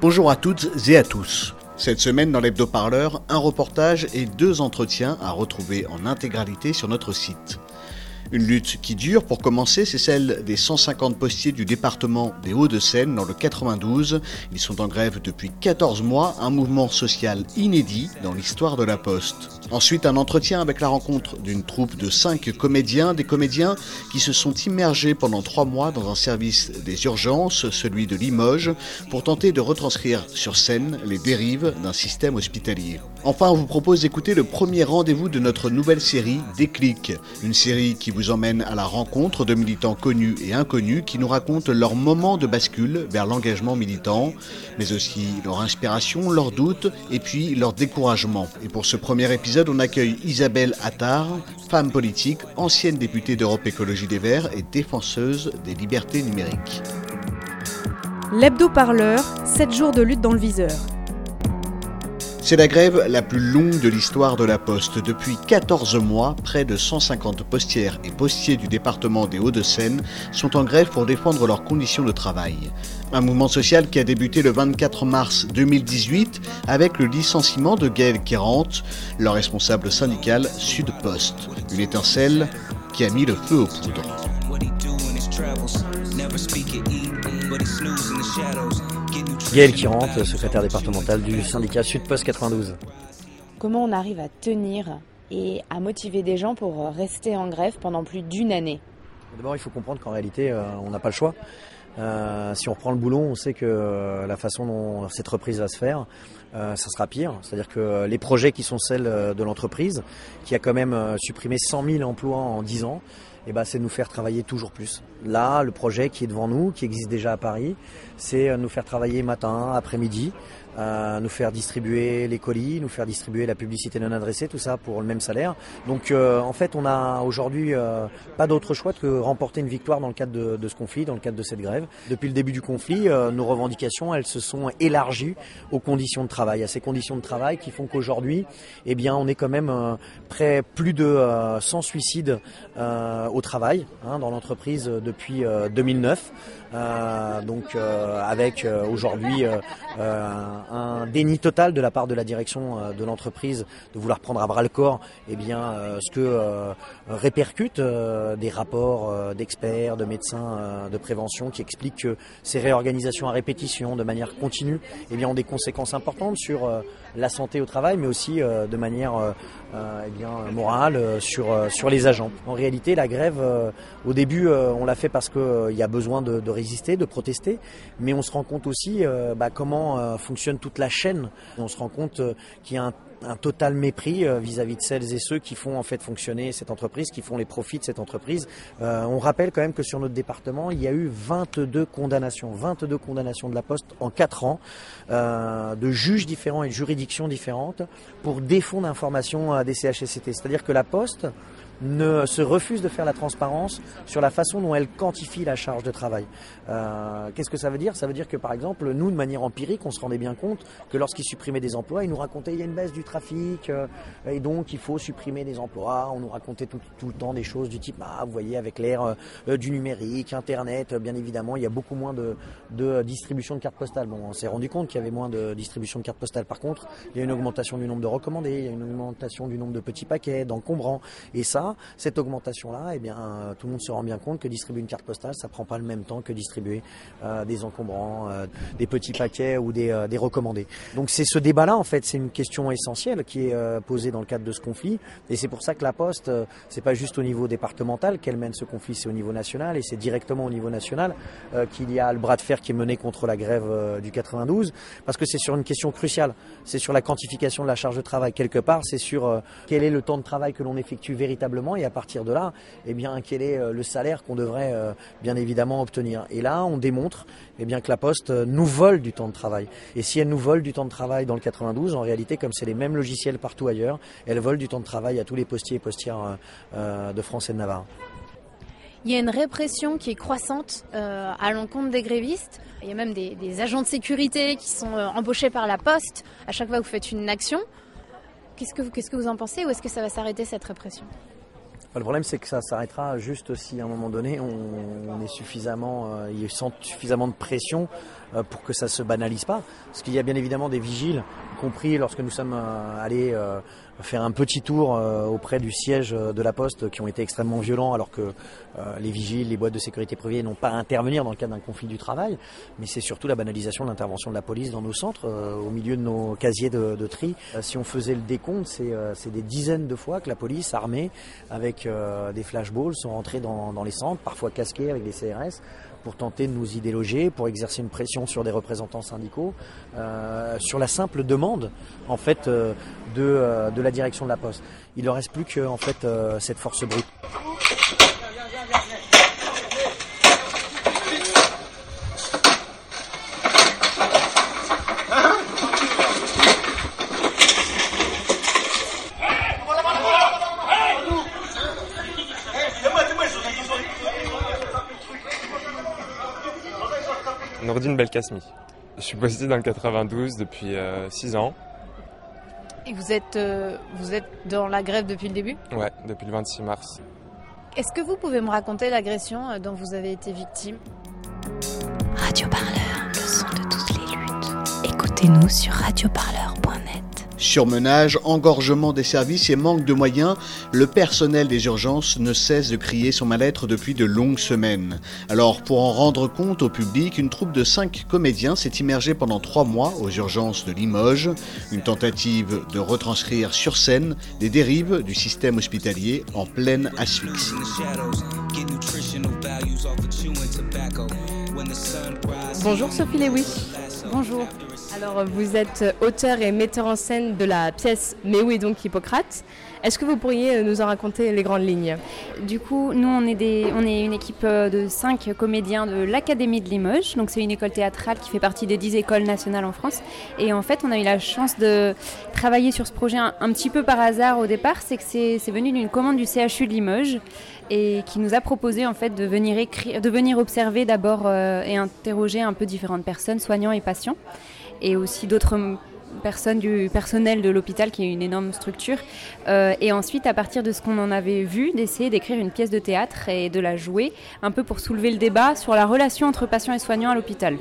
Bonjour à toutes et à tous. Cette semaine dans l'hebdo-parleur, un reportage et deux entretiens à retrouver en intégralité sur notre site. Une lutte qui dure, pour commencer, c'est celle des 150 postiers du département des Hauts-de-Seine dans le 92. Ils sont en grève depuis 14 mois, un mouvement social inédit dans l'histoire de la Poste. Ensuite, un entretien avec la rencontre d'une troupe de 5 comédiens, des comédiens qui se sont immergés pendant 3 mois dans un service des urgences, celui de Limoges, pour tenter de retranscrire sur scène les dérives d'un système hospitalier. Enfin, on vous propose d'écouter le premier rendez-vous de notre nouvelle série Déclic, une série qui vous emmène à la rencontre de militants connus et inconnus qui nous racontent leur moment de bascule vers l'engagement militant, mais aussi leur inspiration, leurs doutes et puis leur découragement. Et pour ce premier épisode, on accueille Isabelle Attard, femme politique, ancienne députée d'Europe Écologie des Verts et défenseuse des libertés numériques. L'hebdo-parleur, 7 jours de lutte dans le viseur. C'est la grève la plus longue de l'histoire de la Poste. Depuis 14 mois, près de 150 postières et postiers du département des Hauts-de-Seine sont en grève pour défendre leurs conditions de travail. Un mouvement social qui a débuté le 24 mars 2018 avec le licenciement de Gaël Quérante, leur responsable syndical Sud Poste. Une étincelle qui a mis le feu aux poudres. Gaël Quirante, secrétaire départemental du syndicat Sud-Post 92. Comment on arrive à tenir et à motiver des gens pour rester en grève pendant plus d'une année? D'abord, il faut comprendre qu'en réalité, euh, on n'a pas le choix. Euh, si on reprend le boulon, on sait que euh, la façon dont cette reprise va se faire, euh, ça sera pire. C'est-à-dire que les projets qui sont celles de l'entreprise, qui a quand même supprimé 100 000 emplois en 10 ans, eh ben, c'est nous faire travailler toujours plus. Là, le projet qui est devant nous, qui existe déjà à Paris, c'est nous faire travailler matin, après-midi, euh, nous faire distribuer les colis, nous faire distribuer la publicité non adressée, tout ça pour le même salaire. Donc euh, en fait, on a aujourd'hui euh, pas d'autre choix que remporter une victoire dans le cadre de, de, ce conflit, dans le cadre de cette grève. Depuis le début du conflit, nos revendications, elles se sont élargies aux conditions de travail, à ces conditions de travail qui font qu'aujourd'hui, eh bien, on est quand même près plus de 100 suicides au travail hein, dans l'entreprise depuis 2009. Donc avec aujourd'hui un déni total de la part de la direction euh, de l'entreprise de vouloir prendre à bras le corps eh bien, euh, ce que euh, répercutent des rapports d'experts, de médecins de prévention qui expliquent que ces réorganisations à répétition, de manière continue, eh bien, ont des conséquences importantes sur la santé au travail, mais aussi de manière eh bien, morale sur, sur les agents. En réalité, la grève, au début, on l'a fait parce qu'il y a besoin de, de, résister, de protester, mais on se rend compte aussi bah, comment fonctionne toute la chaîne. On se rend compte euh, qu'il y a un total mépris euh, vis-à-vis de celles et ceux qui font en fait fonctionner cette entreprise, qui font les profits de cette entreprise. Euh, on rappelle quand même que sur notre département, il y a eu 22 condamnations, 22 condamnations de la Poste en 4 ans, euh, de juges différents et de juridictions différentes pour défaut d'information des CHSCT. C'est-à-dire que la Poste ne se refuse de faire la transparence sur la façon dont elle quantifie la charge de travail. Euh, Qu'est-ce que ça veut dire? Ça veut dire que par exemple, nous, de manière empirique, on se rendait bien compte que lorsqu'ils supprimaient des emplois, ils nous racontaient il y a une baisse du trafic euh, et donc il faut supprimer des emplois. On nous racontait tout, tout le temps des choses du type, ah, vous voyez, avec l'ère euh, du numérique, Internet, bien évidemment, il y a beaucoup moins de, de distribution de cartes postales. Bon, on s'est rendu compte qu'il y avait moins de distribution de cartes postales. Par contre, il y a une augmentation du nombre de recommandés, il y a une augmentation du nombre de petits paquets, d'encombrants, et ça, cette augmentation-là, eh bien, tout le monde se rend bien compte que distribuer une carte postale, ça prend pas le même temps que distribuer euh, des encombrants, euh, des petits paquets ou des, euh, des recommandés. Donc c'est ce débat-là, en fait, c'est une question essentielle qui est posée dans le cadre de ce conflit, et c'est pour ça que la Poste, c'est pas juste au niveau départemental qu'elle mène ce conflit, c'est au niveau national, et c'est directement au niveau national qu'il y a le bras de fer qui est mené contre la grève du 92, parce que c'est sur une question cruciale, c'est sur la quantification de la charge de travail. Quelque part, c'est sur quel est le temps de travail que l'on effectue véritablement et à partir de là, eh bien, quel est euh, le salaire qu'on devrait euh, bien évidemment obtenir. Et là, on démontre eh bien, que la Poste euh, nous vole du temps de travail. Et si elle nous vole du temps de travail dans le 92, en réalité, comme c'est les mêmes logiciels partout ailleurs, elle vole du temps de travail à tous les postiers et postières de France et de Navarre. Il y a une répression qui est croissante à l'encontre des grévistes. Il y a même des, agents de sécurité qui sont embauchés par la poste à chaque fois que vous faites une action. Qu'est-ce que, qu'est-ce que vous en pensez ou est-ce que ça va s'arrêter cette répression? Le problème, c'est que ça s'arrêtera juste si à un moment donné, on, est suffisamment, euh, il sent suffisamment de pression euh, pour que ça se banalise pas. Parce qu'il y a bien évidemment des vigiles, y compris lorsque nous sommes euh, allés euh, faire un petit tour auprès du siège de la Poste, qui ont été extrêmement violents, alors que les vigiles, les boîtes de sécurité privée n'ont pas à intervenir dans le cadre d'un conflit du travail. Mais c'est surtout la banalisation de l'intervention de la police dans nos centres, au milieu de nos casiers de, de tri. si on faisait le décompte, c'est des dizaines de fois que la police armée avec des flashballs sont rentrés dans, dans les centres, parfois casqués avec des CRS pour tenter de nous y déloger, pour exercer une pression sur des représentants syndicaux, euh, sur la simple demande en fait euh, de, euh, de, la direction de la Poste. Il ne reste plus que cette force brute. Nordine Belkacemi. Je suis posté dans le 92 depuis 6 ans. Et vous êtes, euh, vous êtes dans la grève depuis le début? Ouais, depuis le 26 mars. Est-ce que vous pouvez me raconter l'agression euh, dont vous avez été victime? Radio Parleur, le son de toutes les luttes. Écoutez-nous sur radioparleur.net. Surmenage, engorgement des services et manque de moyens, le personnel des urgences ne cesse de crier son mal-être depuis de longues semaines. Alors, pour en rendre compte au public, une troupe de cinq comédiens s'est immergée pendant trois mois aux urgences de Limoges. Une tentative de retranscrire sur scène les dérives du système hospitalier en pleine asphyxie. Bonjour Sophie Lewis. Bonjour. Alors, vous êtes auteur et metteur en scène de la pièce Mais où est donc Hippocrate Est-ce que vous pourriez nous en raconter les grandes lignes? Du coup, nous, on est, des, on est une équipe de cinq comédiens de l'Académie de Limoges. Donc, c'est une école théâtrale qui fait partie des dix écoles nationales en France. Et en fait, on a eu la chance de travailler sur ce projet un, un petit peu par hasard au départ. C'est que c'est venu d'une commande du CHU de Limoges et qui nous a proposé en fait de venir, écrire, de venir observer d'abord euh, et interroger un peu différentes personnes, soignants et patients et aussi d'autres personnes du personnel de l'hôpital qui est une énorme structure euh, et ensuite à partir de ce qu'on en avait vu d'essayer d'écrire une pièce de théâtre et de la jouer un peu pour soulever le débat sur la relation entre patients et soignants à l'hôpital.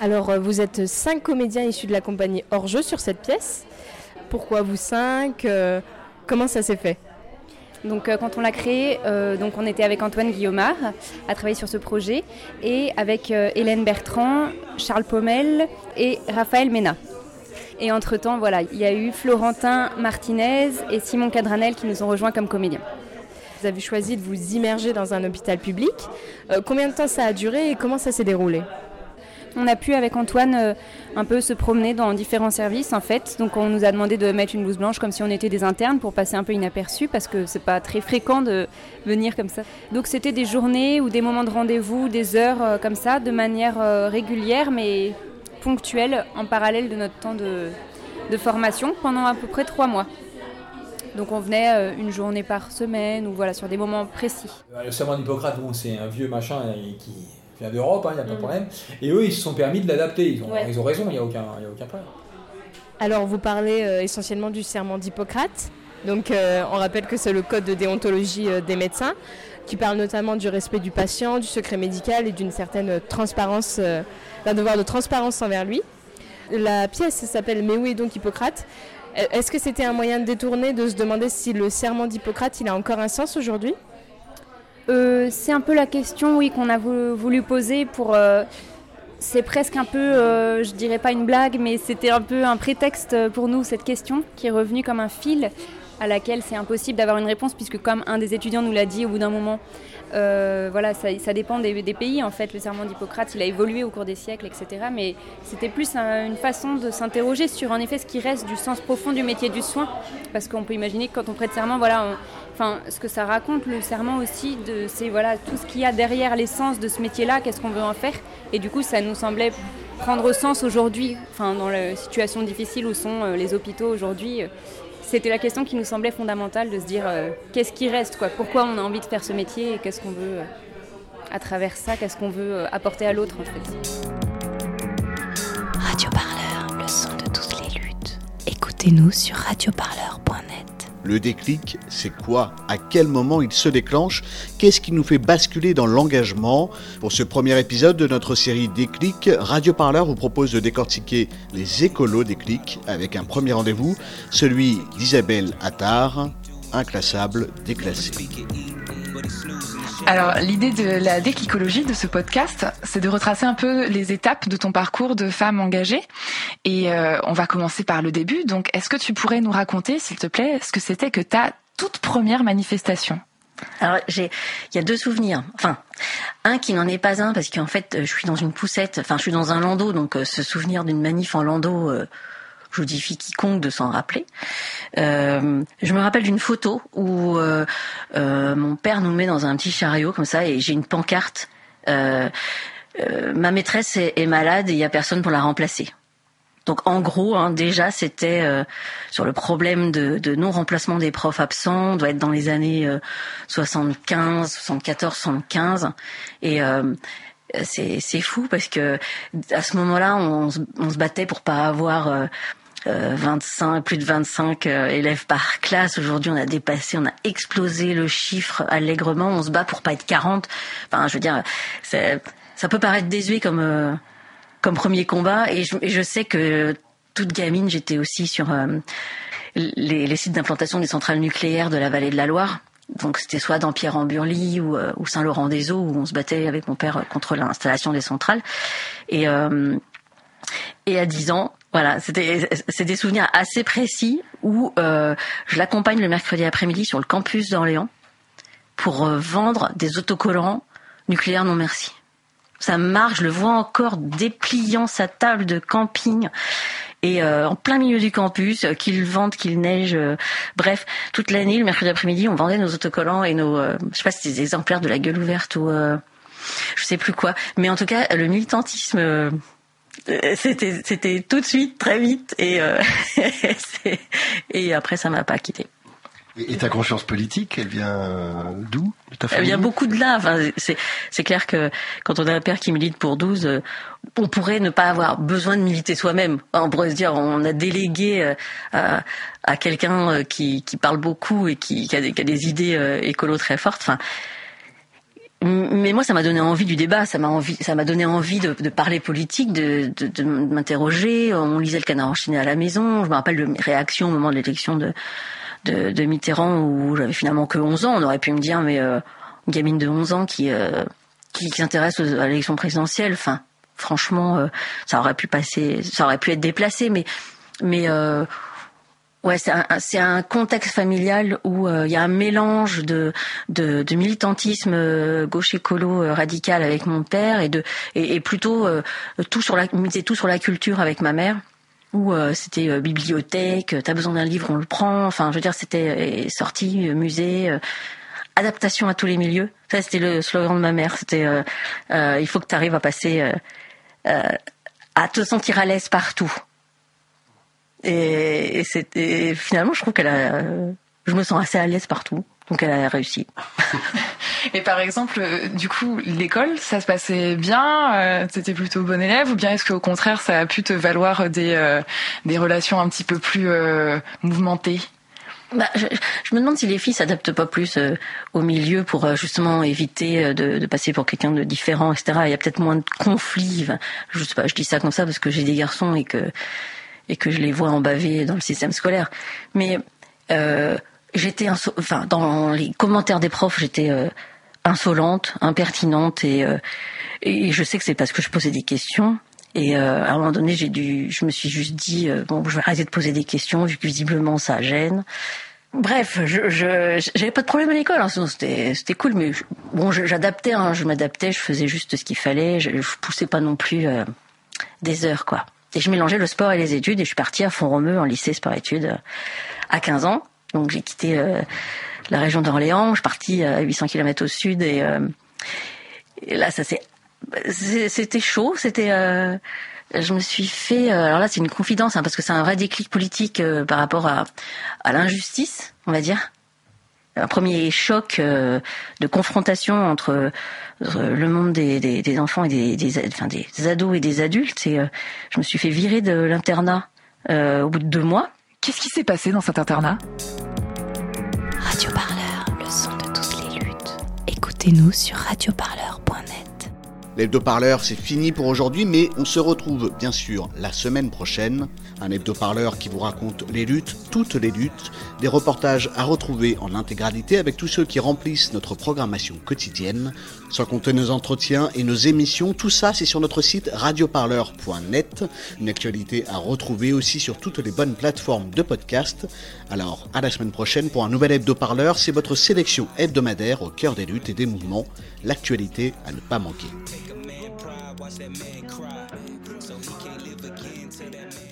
Alors euh, vous êtes cinq comédiens issus de la compagnie hors jeu sur cette pièce. Pourquoi vous cinq euh, Comment ça s'est fait? Donc euh, quand on l'a créé, euh, donc on était avec Antoine Guillaumard à travailler sur ce projet et avec euh, Hélène Bertrand, Charles Pommel et Raphaël Mena. Et entre-temps, voilà, il y a eu Florentin Martinez et Simon Cadranel qui nous ont rejoints comme comédiens. Vous avez choisi de vous immerger dans un hôpital public. Combien de temps ça a duré et comment ça s'est déroulé? On a pu avec Antoine euh, un peu se promener dans différents services en fait. Donc on nous a demandé de mettre une blouse blanche comme si on était des internes pour passer un peu inaperçu parce que c'est pas très fréquent de venir comme ça. Donc c'était des journées ou des moments de rendez-vous, des heures euh, comme ça, de manière euh, régulière mais ponctuelle en parallèle de notre temps de, de formation pendant à peu près trois mois. Donc on venait une journée par semaine ou voilà sur des moments précis. Le serment d'Hippocrate, bon, c'est un vieux machin qui vient d'Europe, il hein, n'y a pas de problème. Et eux, ils se sont permis de l'adapter. Ils, Ouais. ils ont raison, il n'y a, aucun- y a aucun problème. Alors vous parlez euh, essentiellement du serment d'Hippocrate. Donc euh, on rappelle que c'est le code de déontologie euh, des médecins qui parle notamment du respect du patient, du secret médical et d'une certaine transparence, euh, d'un devoir de transparence envers lui. La pièce s'appelle Mais où est donc Hippocrate? Est-ce que c'était un moyen de détourner de se demander si le serment d'Hippocrate il a encore un sens aujourd'hui? Euh, c'est un peu la question, oui, qu'on a voulu, poser pour. euh, c'est presque un peu, euh, je dirais pas une blague, mais c'était un peu un prétexte pour nous cette question qui est revenue comme un fil à laquelle c'est impossible d'avoir une réponse puisque comme un des étudiants nous l'a dit au bout d'un moment, Euh, voilà, ça, dépend des, pays. En fait, le serment d'Hippocrate, il a évolué au cours des siècles, etc. Mais c'était plus un- une façon de s'interroger sur, en effet, ce qui reste du sens profond du métier du soin. Parce qu'on peut imaginer que quand on prête serment, voilà, enfin, ce que ça raconte, le serment aussi, c'est voilà, tout ce qu'il y a derrière l'essence de ce métier-là, qu'est-ce qu'on veut en faire. Et du coup, ça nous semblait prendre sens aujourd'hui, enfin, dans la situation difficile où sont euh, les hôpitaux aujourd'hui. C'était la question qui nous semblait fondamentale de se dire euh, qu'est-ce qui reste, quoi, pourquoi on a envie de faire ce métier et qu'est-ce qu'on veut, euh, à travers ça, qu'est-ce qu'on veut euh, apporter à l'autre en fait? Radio Parleur, le son de toutes les luttes. Écoutez-nous sur radioparleur.net. Le déclic, c'est quoi? À quel moment il se déclenche? Qu'est-ce qui nous fait basculer dans l'engagement? Pour ce premier épisode de notre série Déclic, Radio Parleur vous propose de décortiquer les écolos déclic avec un premier rendez-vous, celui d'Isabelle Attard, inclassable, déclassé. Alors, l'idée de la déclicologie de ce podcast, c'est de retracer un peu les étapes de ton parcours de femme engagée. Et euh, on va commencer par le début. Donc, est-ce que tu pourrais nous raconter, s'il te plaît, ce que c'était que ta toute première manifestation? Alors, j'ai, il y a deux souvenirs. Enfin, un qui n'en est pas un parce qu'en fait, je suis dans une poussette. Enfin, je suis dans un landau, donc euh, ce souvenir d'une manif en landau, euh, je défie quiconque de s'en rappeler. Euh, je me rappelle d'une photo où euh, euh, mon père nous met dans un petit chariot comme ça et j'ai une pancarte. Ma maîtresse est, malade et il y a personne pour la remplacer. Donc en gros, hein, déjà, c'était sur le problème de, non-remplacement des profs absents, on doit être dans les années euh, 75, 74, 75. Et c'est fou parce que à ce moment-là, on, se- on se battait pour pas avoir 25, plus de 25 euh, élèves par classe. Aujourd'hui, on a dépassé, on a explosé le chiffre allègrement. On se bat pour pas être 40. Enfin, je veux dire, ça peut paraître désuet comme euh, comme premier combat. Et je, sais que toute gamine, j'étais aussi sur euh, les, sites d'implantation des centrales nucléaires de la vallée de la Loire. Donc c'était soit dans Pierre-en-Burly ou, euh, Saint-Laurent-des-Eaux où on se battait avec mon père contre l'installation des centrales. Euh, et à 10 ans, voilà, c'était c'est des souvenirs assez précis où euh, je l'accompagne le mercredi après-midi sur le campus d'Orléans pour euh, vendre des autocollants nucléaires non merci. Ça marche, je le vois encore dépliant sa table de camping et euh, en plein milieu du campus, euh, qu'il vente, qu'il neige, bref, toute l'année, le mercredi après-midi, on vendait nos autocollants et nos, je sais pas si c'était des exemplaires de la gueule ouverte ou je sais plus quoi, mais en tout cas, le militantisme. Euh, c'était c'était tout de suite très vite et euh, et après ça m'a pas quitté. Et ta conscience politique, elle vient euh, d'où? Y a beaucoup de là enfin c'est clair que quand on a un père qui milite pour 12 euh, on pourrait ne pas avoir besoin de militer soi-même. On pourrait se dire on a délégué à, à quelqu'un qui qui parle beaucoup et qui, qui a des qui a des idées écolo très fortes. Enfin mais moi, ça m'a donné envie du débat, ça m'a envie, ça m'a donné envie de, de parler politique, de, de, de m'interroger. On lisait le Canard enchaîné à la maison. Je me rappelle de mes réactions au moment de l'élection de, de, Mitterrand où j'avais finalement que 11 ans. On aurait pu me dire, mais euh, gamine de 11 ans qui euh, qui, s'intéresse à l'élection présidentielle. Enfin, franchement, euh, ça aurait pu passer, ça aurait pu être déplacé, mais mais euh, Ouais, c'est un, contexte familial où euh, il y a un mélange de, militantisme euh, gauche écolo euh, radical avec mon père et de et, plutôt tout sur la tout sur la culture avec ma mère où c'était bibliothèque, t'as besoin d'un livre, on le prend. Enfin, je veux dire, c'était sortie, musée, adaptation à tous les milieux. C'était le slogan de ma mère. C'était il faut que tu arrives à passer à te sentir à l'aise partout. Et, et c'était finalement, je trouve qu'elle a, je me sens assez à l'aise partout, donc elle a réussi. Et par exemple, euh, du coup, l'école, ça se passait bien euh, T'étais plutôt bon élève Ou bien est-ce qu'au contraire, ça a pu te valoir des, euh, des relations un petit peu plus euh, mouvementées? Bah, je, je me demande si les filles s'adaptent pas plus euh, au milieu pour euh, justement éviter euh, de, de passer pour quelqu'un de différent, etc. Il y a peut-être moins de conflits. Enfin, je sais pas, je dis ça comme ça parce que j'ai des garçons et que et que je les vois en dans le système scolaire. Mais euh, j'étais, enfin, dans les commentaires des profs, j'étais euh, insolente, impertinente et euh, et je sais que c'est parce que je posais des questions. Et euh, à un moment donné, j'ai dû, je me suis juste dit euh, bon, je vais arrêter de poser des questions vu que visiblement ça gêne. Bref, je j'avais pas de problème à l'école, hein, c'était c'était cool, mais bon, j'adaptais, hein, je m'adaptais, je faisais juste ce qu'il fallait, je, je, poussais pas non plus euh, des heures quoi. Et je mélangeais le sport et les études et je suis partie à Font-Romeu en lycée sport-études euh, à 15 ans. Donc j'ai quitté euh, la région d'Orléans, je suis partie à 800 km au sud et, et là ça c'est c'était chaud, c'était je me suis fait, euh, alors là c'est une confidence, hein, parce que c'est un vrai déclic politique euh, par rapport à, à l'injustice, on va dire. Un premier choc euh, de confrontation entre le monde des, des, des enfants et des, des, enfin, des ados et des adultes. Et je me suis fait virer de l'internat au bout de deux mois. Qu'est-ce qui s'est passé dans cet internat? Radio Parleur, le son de toutes les luttes. Écoutez-nous sur radioparleur.net. L'hebdo-parleur, c'est fini pour aujourd'hui, mais on se retrouve bien sûr la semaine prochaine. Un hebdo-parleur qui vous raconte les luttes, toutes les luttes, des reportages à retrouver en intégralité avec tous ceux qui remplissent notre programmation quotidienne, sans compter nos entretiens et nos émissions. Tout ça, c'est sur notre site radioparleur.net. Une actualité à retrouver aussi sur toutes les bonnes plateformes de podcast. Alors, à la semaine prochaine pour un nouvel hebdo-parleur. C'est votre sélection hebdomadaire au cœur des luttes et des mouvements. L'actualité à ne pas manquer. Watch that man cry. So he can't live again till that man.